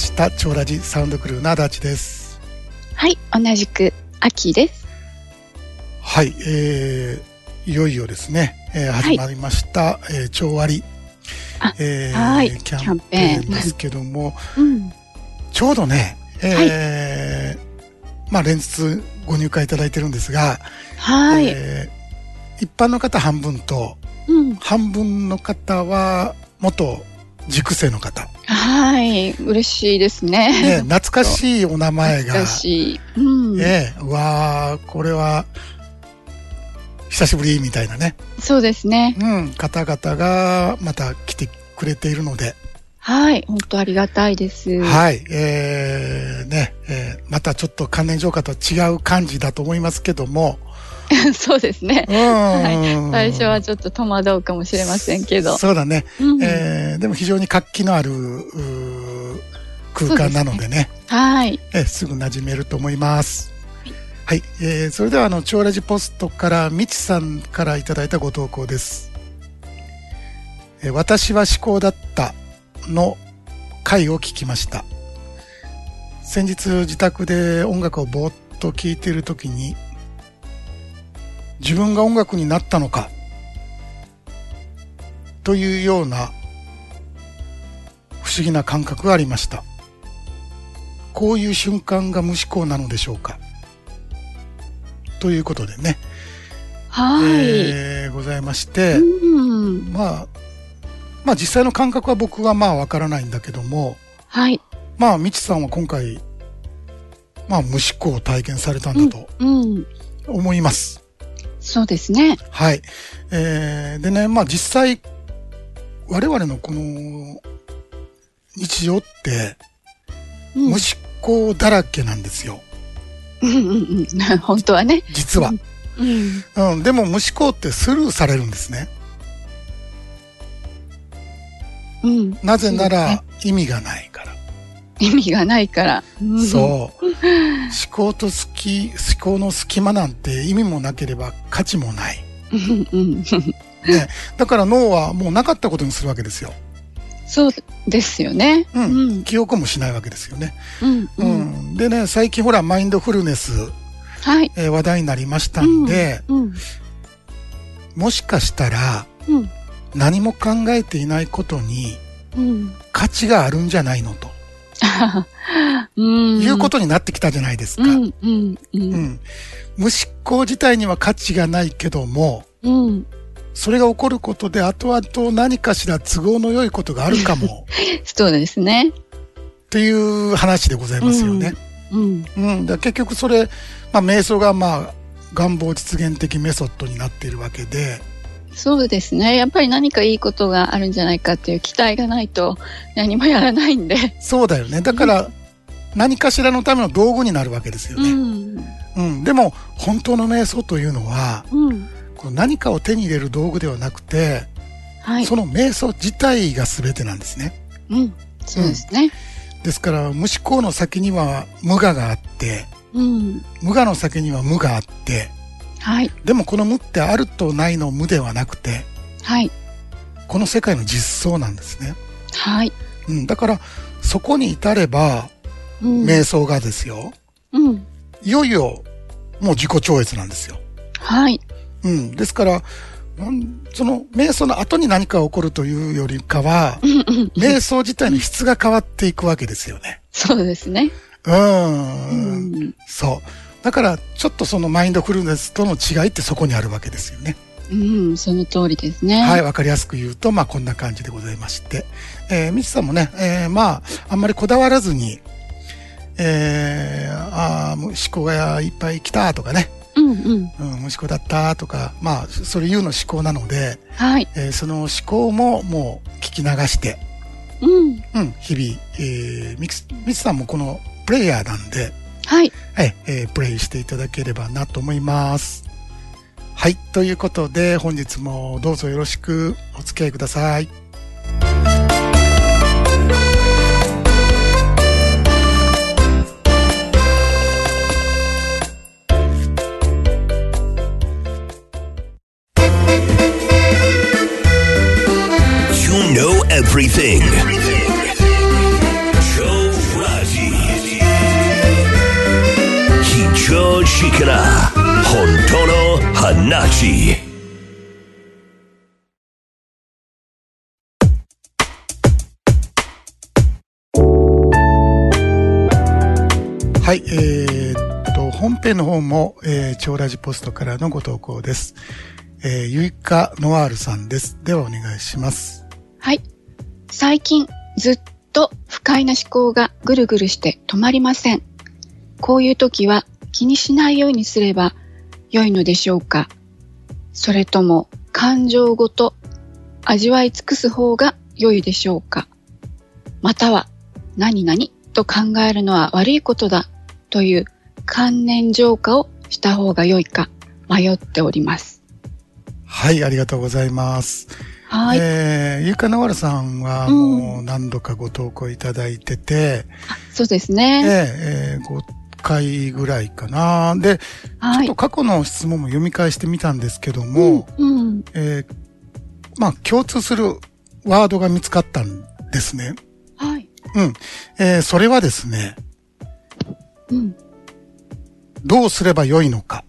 した。超ラジサウンドクルーの足立です。はい、同じく秋です。はい、えー、いよいよですね、えーはい。始まりました、えー超割。あえーはい。キャンペーンですけどもうん。ちょうどね、えーまあ連日ご入会いただいてるんですが、はい。えー一般の方半分とうん。半分の方は元塾生の方、はい。嬉しいですね、ね。懐かしいお名前がだし、うん。ええ、うわあ、これは、久しぶりみたいなね、そうですね。うん、方々がまた来てくれているので、はい。本当ありがたいです。はい、えー、ね、えーまたちょっと関連浄化とは違う感じだと思いますけども、そうですね。うん、はい。最初はちょっと戸惑うかもしれませんけど。そうだね、うんえーでも非常に活気のある空間なのでね、はい。えーすぐ馴染めると思います。はい、えーそれではあの超ラジポストからみちさんからいただいたご投稿です。えー私は思考だったの回を聞きました。先日自宅で音楽をぼーっと聴いているときに自分が音楽になったのかというような不思議な感覚がありました。こういう瞬間が無思考なのでしょうかということでね、はい。えーございまして、うん。まあ、まあ実際の感覚は僕はまあわからないんだけども、はい。まあ、みちさんは今回、まあ無思考を体験されたんだとうん。思います。そうですね。はい。えーでね、まあ実際、我々のこの日常ってうん無思考だらけなんですよ。うんうんうん。本当はね。実は。うん。うん、でも無思考ってスルーされるんですね。うん。なぜなら意味がないから。意味がないから。うんそう。思考と好き、思考の隙間なんて意味もなければ価値もない。うんうん。ね。だから脳はもうなかったことにするわけですよ。そうですよね。うん。うん。記憶もしないわけですよね。うん。ううん。ん。でね、最近ほら、マインドフルネス、はい。えー話題になりましたんで、うん。もしかしたらうん。何も考えていないことにうん。価値があるんじゃないのと、うん。いうことになってきたじゃないですか。うん。うん。無思考自体には価値がないけども、うん。それが起こることで後々何かしら都合の良いことがあるかも そうですね。っていう話でございますよね。うん。うん。だ結局それ、まあ瞑想がまあ願望実現的メソッドになっているわけで、そうですね。やっぱり何かいいことがあるんじゃないかっていう期待がないと何もやらないんで。そうだよね。だから何かしらのための道具になるわけですようね。ん。うん。でも本当の瞑想というのは、うん。この何かを手に入れる道具ではなくて、はい。その瞑想自体が全てなんですね。うん。そうですね。ですから無思考の先には無我があって、うん。無我の先には無があって、はい。でもこの無ってあるとないの無ではなくて、はい。この世界の実相なんですね。はい。うん、だから、そこに至れば、うん。瞑想がですよ、うん。いよいよ、もう自己超越なんですよ。はい。うん。ですから、その、瞑想の後に何か起こるというよりかは。瞑想自体の質が変わっていくわけですよね。そうですね。う。うんん。そう。だから、ちょっとそのマインドフルネスとの違いってそこにあるわけですよね。うん。その通りですね。はい、わかりやすく言うと、まあこんな感じでございまして。えー、みちさんもね、えー、まあ、あんまりこだわらずに、えー、ああ、もう思考がいっぱい来たとかね、うん。うん。うん、無思考だったとか、まあ、それ言うの思考なので、はい。えーその思考ももう聞き流して、うん。うん、日々、えー、みつ、みつさんもこのプレイヤーなんで、はい。はい、えープレイしていただければなと思います。はい、ということで、本日もどうぞよろしくお付き合いください。You know everything. から本当の話はい、えーっと、本編の方も、えー、超ラジポストからのご投稿です。えー、ゆいかノワールさんです。ではお願いします。はい。最近ずっと不快な思考がぐるぐるして止まりません。こういう時は気にしないようにすれば良いのでしょうかそれとも感情ごと味わい尽くす方が良いでしょうかまたは何々と考えるのは悪いことだという観念浄化をした方が良いか迷っております。はい、ありがとうございます。はい。えー、ゆいかノワールさんはうんもう何度かご投稿いただいてて、そうですえーね。えー、5回ぐらいかな。で、ちょはいっと。過去の質問も読み返してみたんですけども、うん、うん。えーまあ、共通するワードが見つかったんですね。はい。うん。えーそれはですね、うん。どうすればよいのか。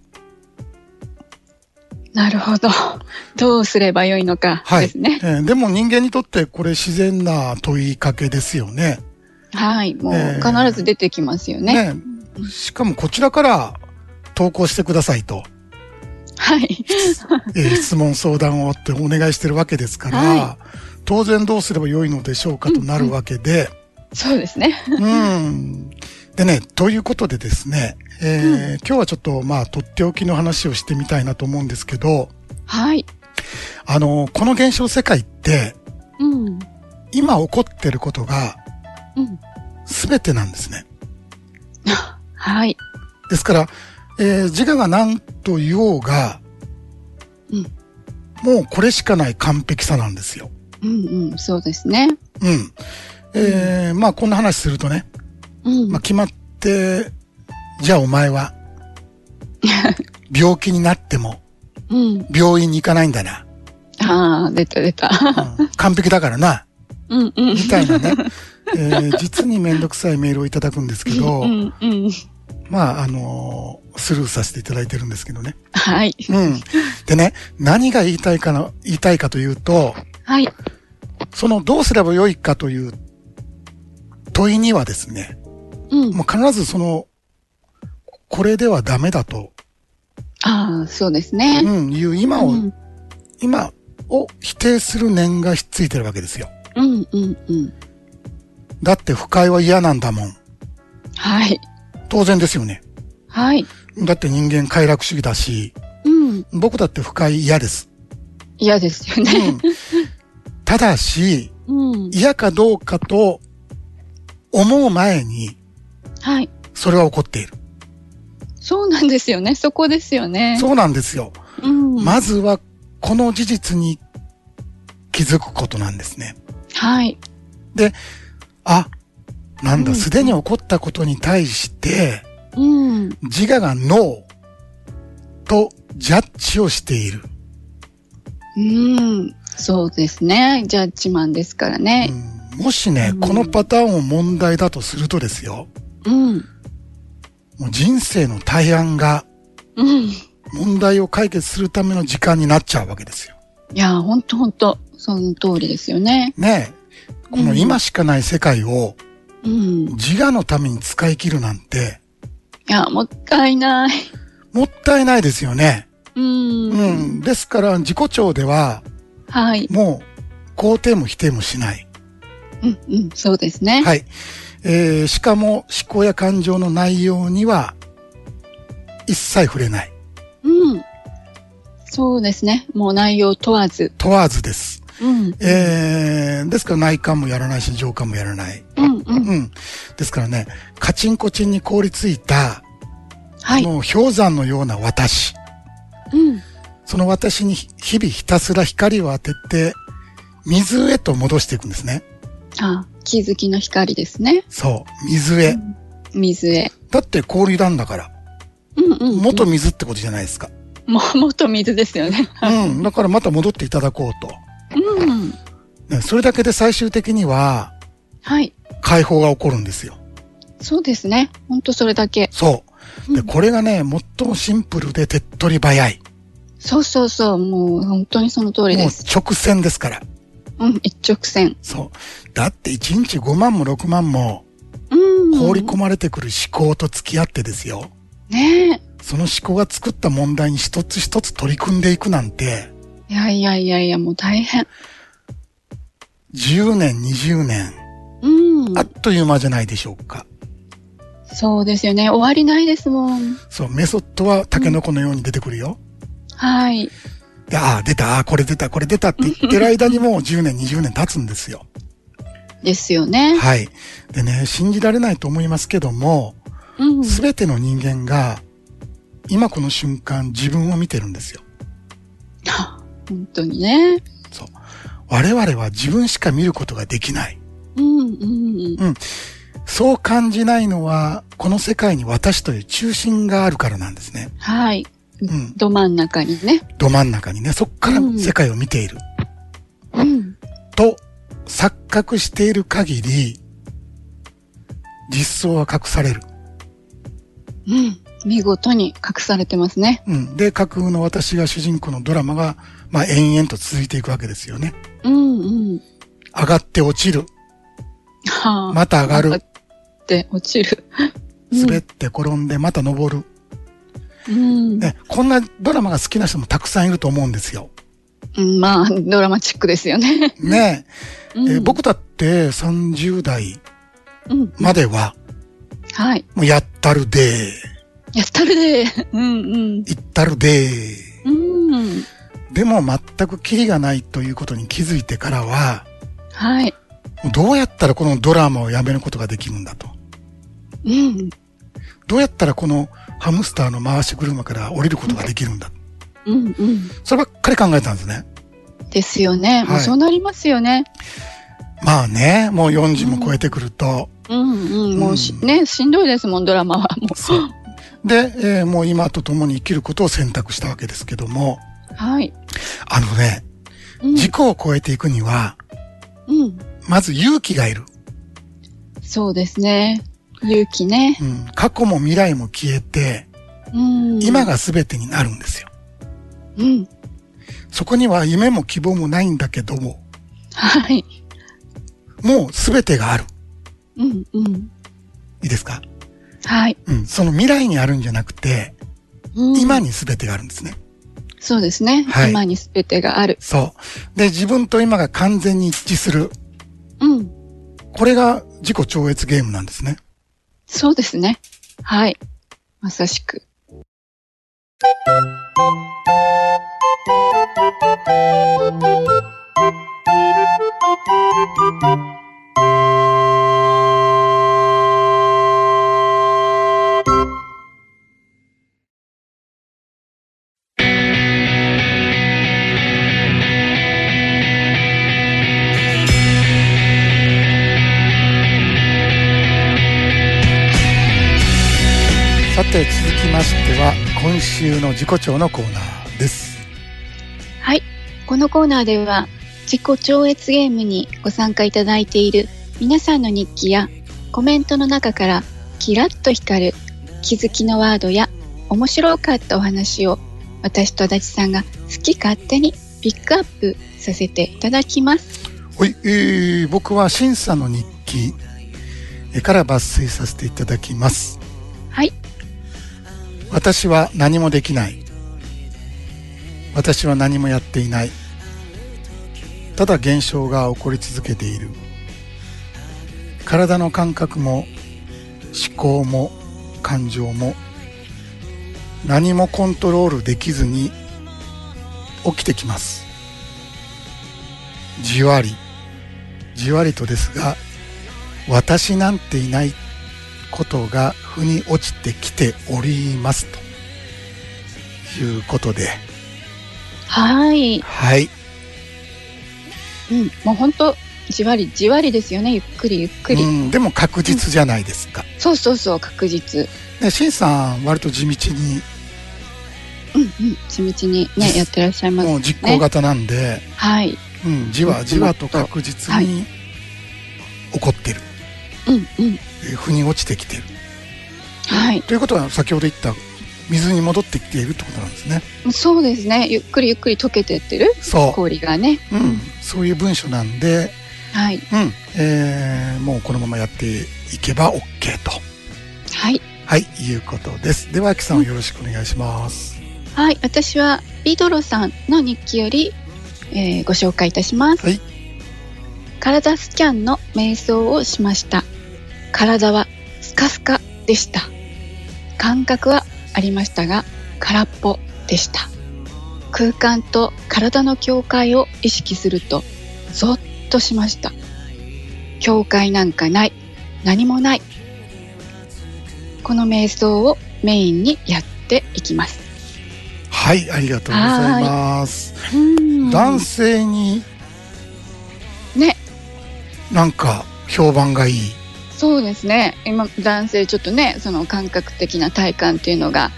なるほど。どうすればよいのかはい。ですね。えーでも人間にとってこれ自然な問いかけですよね。はい。もうえー必ず出てきますよね。ねしかもこちらから投稿してくださいと、はい。えー質問相談をってお願いしてるわけですから、は当然どうすればよいのでしょうかとなるわけで、そうですね。うん。でね、ということでですね、えー今日はちょっとまあ、とっておきの話をしてみたいなと思うんですけど、はい。あの、この現象世界って、うん。今起こってることがうん。全てなんですね。はい。ですから、えー自我が何と言おうが、うんもうこれしかない完璧さなんですよ。うんうん。そうですね。うん。えーまあこんな話するとね、うん。まあ決まって、じゃあお前は、病気になってもうん。病院に行かないんだな。ああ、出た出た。うん完璧だからな。うんうん。みたいなね。えー実にめんどくさいメールをいただくんですけど、うんうん。まああのースルーさせていただいてるんですけどね。はい。うん。でね、何が言いたいかな、言いたいかというと、はい。そのどうすればよいかという問いにはですね、うん。もう必ずその、これではダメだと、ああ、そうですね。うん、いう今を、うん今を否定する念がひっついてるわけですよ。うんうんうん。だって不快は嫌なんだもん。はい。当然ですよね。はい。だって人間快楽主義だし、うん。僕だって不快嫌です。嫌ですようね。ん。ただし、うん。嫌かどうかと思う前に、はい。それは起こっている。そうなんですよね。そこですよね。そうなんですよ。うん。まずは、この事実に気づくことなんですね。はい。あ、なんだ、うんすでに起こったことに対して、うん。自我がノーとジャッジをしている。うん。そうですね。ジャッジマンですからね。うんもしね、うんこのパターンを問題だとするとですよ、うん。もう人生の大半がうん。い問題を解決するための時間になっちゃうわけですよ。や、ほんとほんと、その通りですよね。ねえ。この今しかない世界をうん。い自我のために使い切るなんて、や、もったいない。もったいないですよね。うん。うん。ですから自己調では、はい。もう肯定も否定もしない。うん、うん、そうですね。はい。えー、しかも思考や感情の内容には一切触れない。うん。そうですね。もう内容問わず。問わずです。うん。えー、ですから内観もやらないし上観もやらない。うん、うん。うん。ですからね、カチンコチンに凍りついた、はい。この氷山のような私。うん。その私に日々ひたすら光を当てて、水へと戻していくんですね。あ、気づきの光ですね。そう。水へ。水へ。だって氷なんだから。うん、うん。元水ってことじゃないですか。も、元水ですよね。うん。だからまた戻っていただこうと。うん。ね、それだけで最終的にははい。解放が起こるんですよ。そうですね。ほんとそれだけ。そう。で、うんこれがね、最もシンプルで手っ取り早い。そうそうそう。もう本当にその通りもうです。直線ですから。うん、一直線。そう。だって1日5万も6万もうん。放り込まれてくる思考と付き合ってですよ。ねえ。その思考が作った問題に一つ一つ取り組んでいくなんて、いやいやいやいや、もう大変。10年、20年、うんあ。っという間じゃないでしょうか。そうですよね。終わりないですもん。そう、メソッドはタケノコのように出てくるよ。はい。で、ああ、出た、ああ、これ出た、これ出たって言ってる間にもう 10年、20年経つんですよ。ですよね。はい。でね、信じられないと思いますけども、うん。すべての人間が、今この瞬間自分を見てるんですよ。本当にね。そう。我々は自分しか見ることができない。うんうんそう感じないのは、この世界に私という中心があるからなんですね。はい。んど真ん中にね。ど真ん中にね、そっから世界を見ている。うん。と、錯覚している限り、実相は隠される。うん。見事に隠されてますね。うん。で、架空の私が主人公のドラマが、まあ、延々と続いていくわけですよね。うんうん。上がって落ちる。はあ。また上がる上って落ちる。滑って転んで、また登る。うん。ね、こんなドラマが好きな人もたくさんいると思うんですよ。うんまあ、ドラマチックですよね。ね うんえ、僕だって30代うん。までは、はい。もうやったるでやったるで。うんうん。行ったるでうん。でも全くキリがないということに気づいてからは、はい。どうやったらこのドラマをやめることができるんだと。うん。どうやったらこのハムスターの回し車から降りることができるんだ。うんうん。そればっかり考えたんですね。ですよね。もうはいそうなりますよね。まあね、もう40も超えてくると、うんうん。もうし、うんね、しんどいですもん、ドラマは。もそう。で、えーもう今と共に生きることを選択したわけですけども、う。はい。あのね、うん。事故を超えていくには、うん。まず勇気がいる。そうですね。勇気ね。うん、過去も未来も消えて、うん。今。が全てになるんですよ。うん。そこには夢も希望もないんだけども、はい。もう全てがある。うんうん。いいですか？はい。うん。その未来にあるんじゃなくて、うん今に全てがあるんですね。そうですね。はい今に全てがある。そう。で、自分と今が完全に一致する。うん。これが自己超越ゲームなんですね。そうですね。はい。まさしく。週の自己超のコーナーです。はい。このコーナーでは、自己超越ゲームにご参加いただいている皆さんの日記やコメントの中からキラッと光る気づきのワードや面白かったお話を私と足立さんが好き勝手にピックアップさせていただきます。はい、えー、僕は審査の日記えーから抜粋させていただきます。私は何もできない。私は何もやっていない。ただ現象が起こり続けている。体の感覚も思考も感情も何もコントロールできずに起きてきます。じわり、じわりとですが、私なんていないことが腑に落ちてきておりますということで、はい。はい。うん。もう本当じわりじわりですよね。ゆっくりゆっくり。うん、でも確実じゃないですか。そうそうそう、確実。ね、シンさん、割と地道に、うんうん。地道にね、やってらっしゃいますね。もう実行型なんで、はい。うん、じわじわと確実に起こってる。うんうん。えー腑に落ちてきてる。ははい。ということは先ほど言った水に戻ってきているってことなんですね。そうですね。ゆっくりゆっくり溶けてってるそ氷がね。う。うん。そういう文章なんで、はい。うん。えー、もうこのままやっていけば OK と。はい。はい、いうことです。では、秋さんよろしくお願いします。はい。私は、ビドロさんの日記より、えーご紹介いたします。はい。体スキャンの瞑想をしました。体はスカスカでした。感覚はありましたが、空っぽでした。空間と体の境界を意識すると、ゾッとしました。境界なんかない。何もない。この瞑想をメインにやっていきます。はい、ありがとうございます。男男性にね、なんか評判がいい。そうですね。今、男性ちょっとね、その感覚的な体感っていうのが、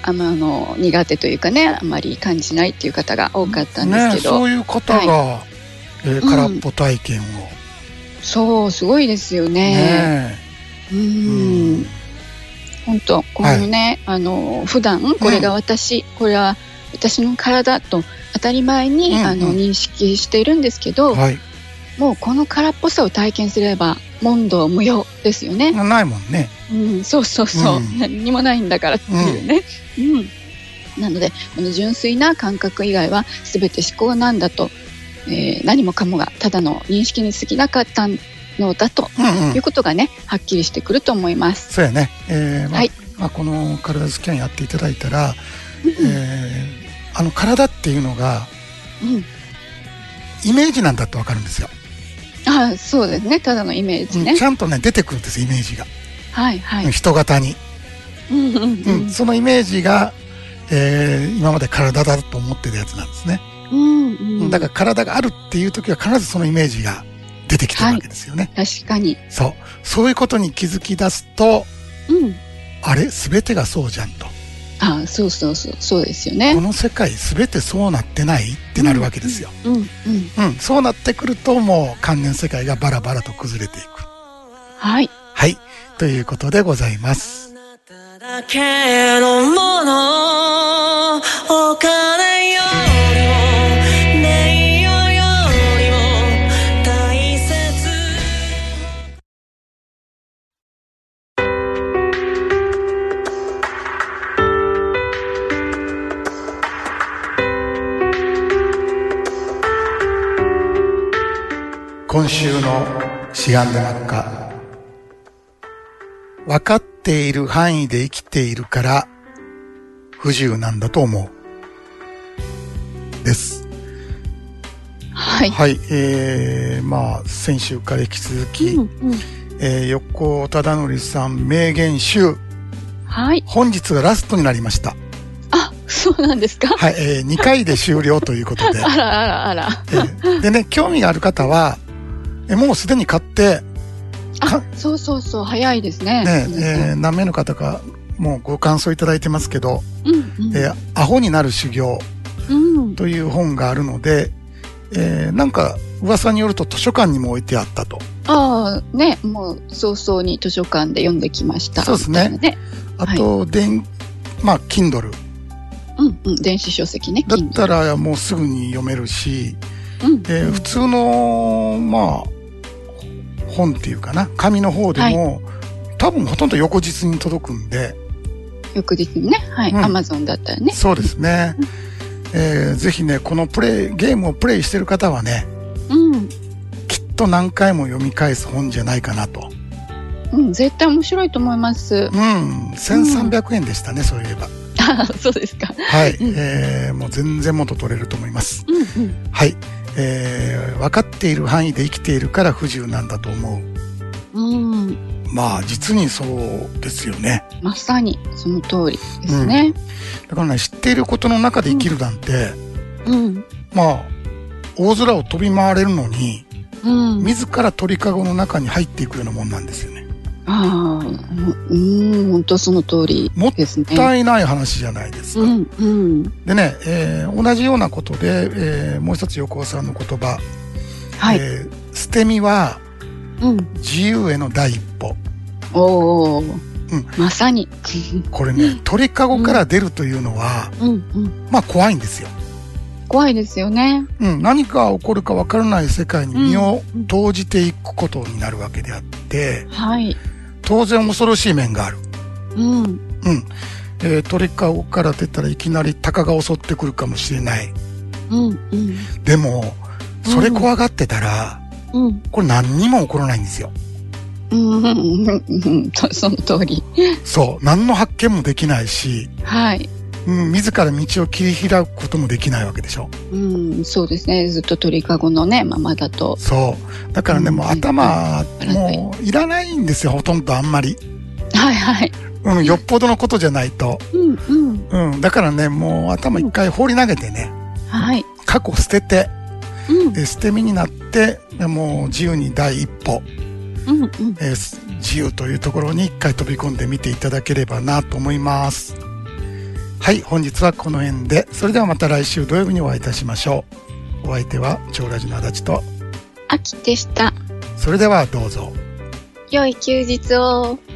あまあの苦手というかね、あまり感じないっていう方が多かったんですね、けど、そういう方が、えーうん空っぽ体験を。そう、すごいですよね。ねううんん。本当、このね、あの、普段、これが私、これは私の体と当たり前に、うんうんあの認識しているんですけど、はい。もうこの空っぽさを体験すれば、問答無用ですよね。ないもんね。うん、そうそうそう、うん何にもないんだからっていうね。うん。なので、この純粋な感覚以外は全て思考なんだと、えー何もかもがただの認識に過ぎなかったのだとうんうんいう。ことがね、はっきりしてくると思います。そうやね。えーまあはいまあ、この体スキャンやっていただいたら、うんえーあの体っていうのがうんイメージなんだってわかるんですよ、あそうですね、ただのイメージねうんち。ゃんとね出てくるんですイメージが、はいはい。人型に、うんうんううんん。そのイメージが、えー今まで体だと思ってるやつなんですね、うんうん。だから体があるっていう時は必ずそのイメージが出てきてるわけですよね、確かに。そうそういうことに気づき出すとうん。あれ？全てがそうじゃんとあそうそうそう、そうですよこね。の世界全てそうなってないってなるわけですよ、うんうん。うん、そうなってくるともう関連世界がバラバラと崩れていく。はい。はい。ということでございます。だけのもの今週のしがんで真っ赤。分かっている範囲で生きているから不自由なんだと思う。です。はい。はい。えー、まあ、先週から引き続き、うんうん。えー、横尾忠則さん名言集、はい。本日がラストになりました。あ、そうなんですか？はい。えー、2回で終了ということで。あらあらあら。えーでね、興味がある方は、えもうすでに買って、あ、そうそうそう、早いですね。ね、えー何名の方か、もうご感想いただいてますけど、うんうん。えーアホになる修行。という本があるので、えーなんか噂によると図書館にも置いてあったと。ああ、ね、もう早々に図書館で読んできました。そうですねみたいなね。あと、電、まあ、Kindle。うんうん。電子書籍ね。だったらもうすぐに読めるし、うんえー普通の、まあ、本っていうかな、紙の方でも、多分ほとんど横日に届くんで、翌日にね。はい。うんアマゾンだったらね。そうですね。えーぜひね、このプレイ、ゲームをプレイしてる方はね、うん。きっと何回も読み返す本じゃないかなと。うん。絶対面白いと思います。うん、1300円でしたね、そういえば。あ そうですか。はい、うんえーもう全然元取れると思います。うんうん。はい、えー分かっている範囲で生きているから不自由なんだと思う。うん。まあ、実にそうですよね。まさにその通りですね。だからね、知っていることの中で生きるなんて、うん。まあ、大空を飛び回れるのに、うん。自ら鳥かごの中に入っていくようなもんなんですよね。ああ、うん、本当その通りもっですね。たいない話じゃないですか。うん、うん。でね、えー同じようなことで、えーもう一つ横尾さんの言葉、はい。えー捨て身はうん。自由への第一歩。おお。ううんまさに。これね、鳥かごから出るというのは、うんうん。まあ怖いんですよ。怖いですよね。うん、何が起こるかわからない世界に身を投じていくことになるわけであって、はい。当然恐ろしい面がある。うん。うん。えー鳥かごから出たらいきなり鷹が襲ってくるかもしれない。うんうん。でも、それ怖がってたら、うん。これ何にも起こらないんですよ。うんうんうんその通り。そう。何の発見もできないし、はい。うん、自ら道を切り開くこともできないわけでしょ。うん、そうですね。ずっと鳥かごのね、ままだと。そう。だからね、うんもう頭、うんもういらないんですよ、ほとんどあんまり。はいはい。うん、よっぽどのことじゃないと。うんうん。うん、だからね、もう頭一回放り投げてね、はい。過去捨てて、うんで捨て身になって、でもう自由に第一歩、うんうん。えーす自由というところに一回飛び込んでみていただければなと思います。はい、本日はこの辺で、それではまた来週土曜日にお会いいたしましょう。お相手は超ラジの足立と、秋でした。それではどうぞ。良い休日を。「